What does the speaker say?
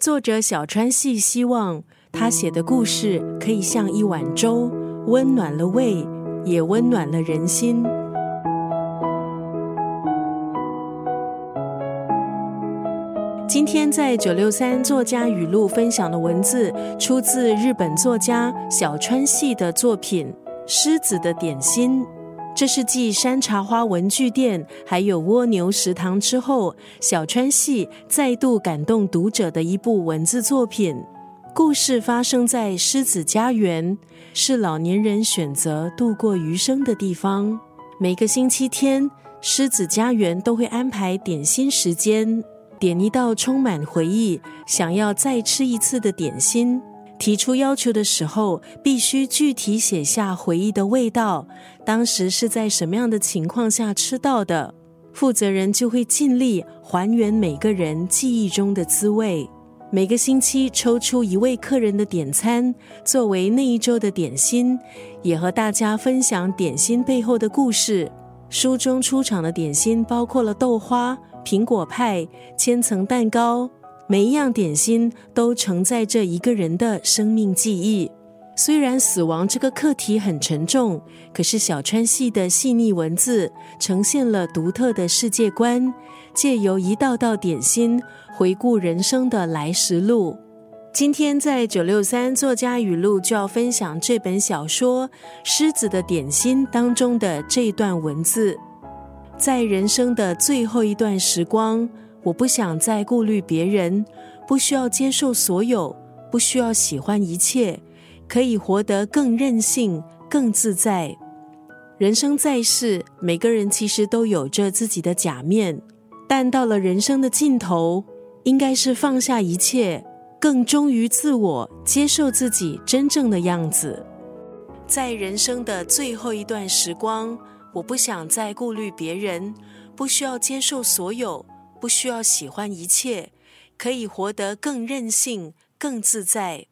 作者小川系希望他写的故事可以像一碗粥，温暖了胃，也温暖了人心。今天在九六三作家语录分享的文字，出自日本作家小川系的作品《狮子的点心》。这是继山茶花文具店还有蜗牛食堂之后，小川系再度感动读者的一部文字作品。故事发生在狮子家园，是老年人选择度过余生的地方。每个星期天，狮子家园都会安排点心时间。点一道充满回忆、想要再吃一次的点心，提出要求的时候，必须具体写下回忆的味道，当时是在什么样的情况下吃到的。负责人就会尽力还原每个人记忆中的滋味。每个星期抽出一位客人的点餐作为那一周的点心，也和大家分享点心背后的故事。书中出场的点心包括了豆花。苹果派、千层蛋糕，每一样点心都承载着一个人的生命记忆。虽然死亡这个课题很沉重，可是小川系的细腻文字呈现了独特的世界观，借由一道道点心回顾人生的来时路。今天在九六三作家语录就要分享这本小说《狮子的点心》当中的这段文字。在人生的最后一段时光，我不想再顾虑别人，不需要接受所有，不需要喜欢一切，可以活得更任性、更自在。人生在世，每个人其实都有着自己的假面，但到了人生的尽头，应该是放下一切，更忠于自我，接受自己真正的样子。在人生的最后一段时光。我不想再顾虑别人，不需要接受所有，不需要喜欢一切，可以活得更任性、更自在。